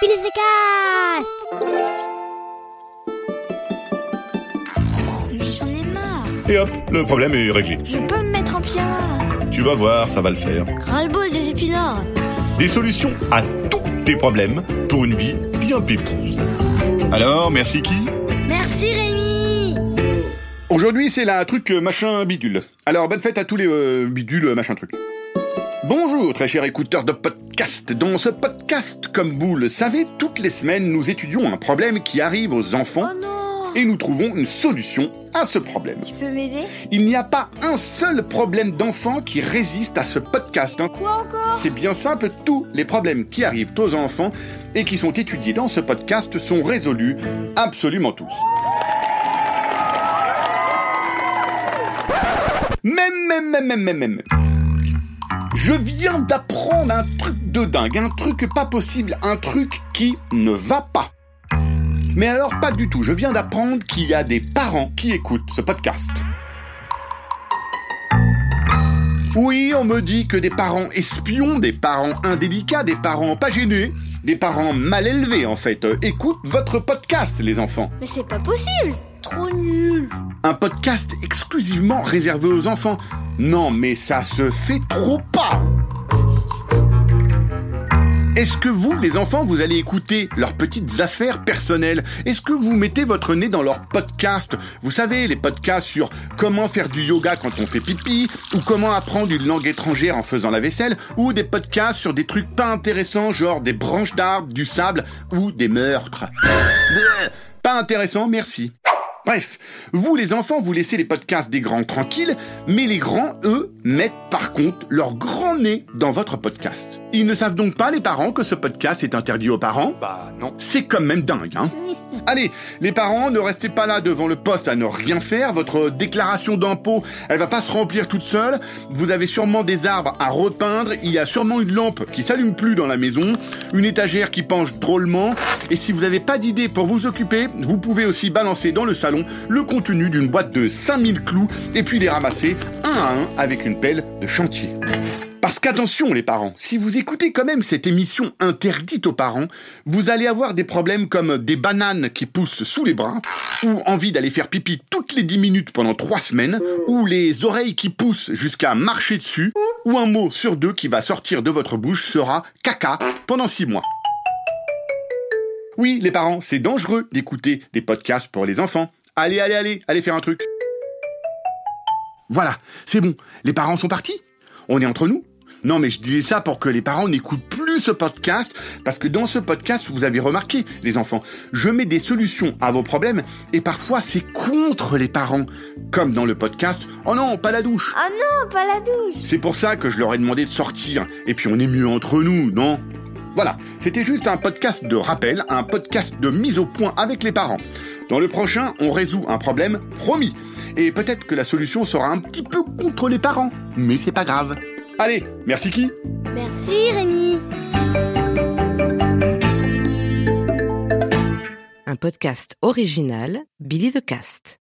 Cast mais j'en ai marre. Et hop, le problème est réglé. Je peux me mettre en pyjama. Tu vas voir, ça va le faire. Ras-le-bol des épinards. Des solutions à tous tes problèmes pour une vie bien pépouse. Alors, merci qui? Merci Rémi. Aujourd'hui, c'est la truc euh, machin bidule. Alors, bonne fête à tous les euh, bidules euh, machin truc. Bonjour, très chers écouteurs de podcast. Dans ce podcast, comme vous le savez, toutes les semaines, nous étudions un problème qui arrive aux enfants Oh et nous trouvons une solution à ce problème. Tu peux m'aider? Il n'y a pas un seul problème d'enfant qui résiste à ce podcast. hein. Quoi encore? C'est bien simple, tous les problèmes qui arrivent aux enfants et qui sont étudiés dans ce podcast sont résolus, absolument tous. Même, même, même, même, même, même. Je viens d'apprendre un truc de dingue, un truc pas possible, un truc qui ne va pas. Mais alors pas du tout, je viens d'apprendre qu'il y a des parents qui écoutent ce podcast. Oui, on me dit que des parents espions, des parents indélicats, des parents pas gênés, des parents mal élevés en fait, écoutent votre podcast les enfants. Mais c'est pas possible. Un podcast exclusivement réservé aux enfants. Non mais ça se fait trop pas est-ce que vous, les enfants, vous allez écouter leurs petites affaires personnelles? Est-ce que vous mettez votre nez dans leurs podcasts Vous savez, les podcasts sur comment faire du yoga quand on fait pipi, ou comment apprendre une langue étrangère en faisant la vaisselle, ou des podcasts sur des trucs pas intéressants, genre des branches d'arbres, du sable, ou des meurtres. Pas intéressant, merci. Bref, vous les enfants, vous laissez les podcasts des grands tranquilles, mais les grands, eux, mettent par contre leur grand nez dans votre podcast. Ils ne savent donc pas, les parents, que ce podcast est interdit aux parents? Bah non. C'est quand même dingue, hein Allez, les parents, ne restez pas là devant le poste à ne rien faire. Votre déclaration d'impôt, elle va pas se remplir toute seule. Vous avez sûrement des arbres à repeindre. Il y a sûrement une lampe qui s'allume plus dans la maison, une étagère qui penche drôlement. Et si vous n'avez pas d'idée pour vous occuper, vous pouvez aussi balancer dans le salon le contenu d'une boîte de 5000 clous et puis les ramasser un à un avec une pelle de chantier. Parce qu'attention les parents, si vous écoutez quand même cette émission interdite aux parents, vous allez avoir des problèmes comme des bananes qui poussent sous les bras, ou envie d'aller faire pipi toutes les 10 minutes pendant 3 semaines, ou les oreilles qui poussent jusqu'à marcher dessus, ou un mot sur deux qui va sortir de votre bouche sera caca pendant 6 mois. Oui, les parents, c'est dangereux d'écouter des podcasts pour les enfants. Allez, allez, allez, allez faire un truc. Voilà, c'est bon, les parents sont partis On est entre nous non, mais je disais ça pour que les parents n'écoutent plus ce podcast, parce que dans ce podcast, vous avez remarqué, les enfants, je mets des solutions à vos problèmes, et parfois c'est contre les parents, comme dans le podcast Oh non, pas la douche Ah non, pas la douche. C'est pour ça que je leur ai demandé de sortir, et puis on est mieux entre nous, non? Voilà, c'était juste un podcast de rappel, un podcast de mise au point avec les parents. Dans le prochain, on résout un problème promis. Et peut-être que la solution sera un petit peu contre les parents, mais c'est pas grave. Allez, merci qui Merci Rémi. Un podcast original Billy the Cast.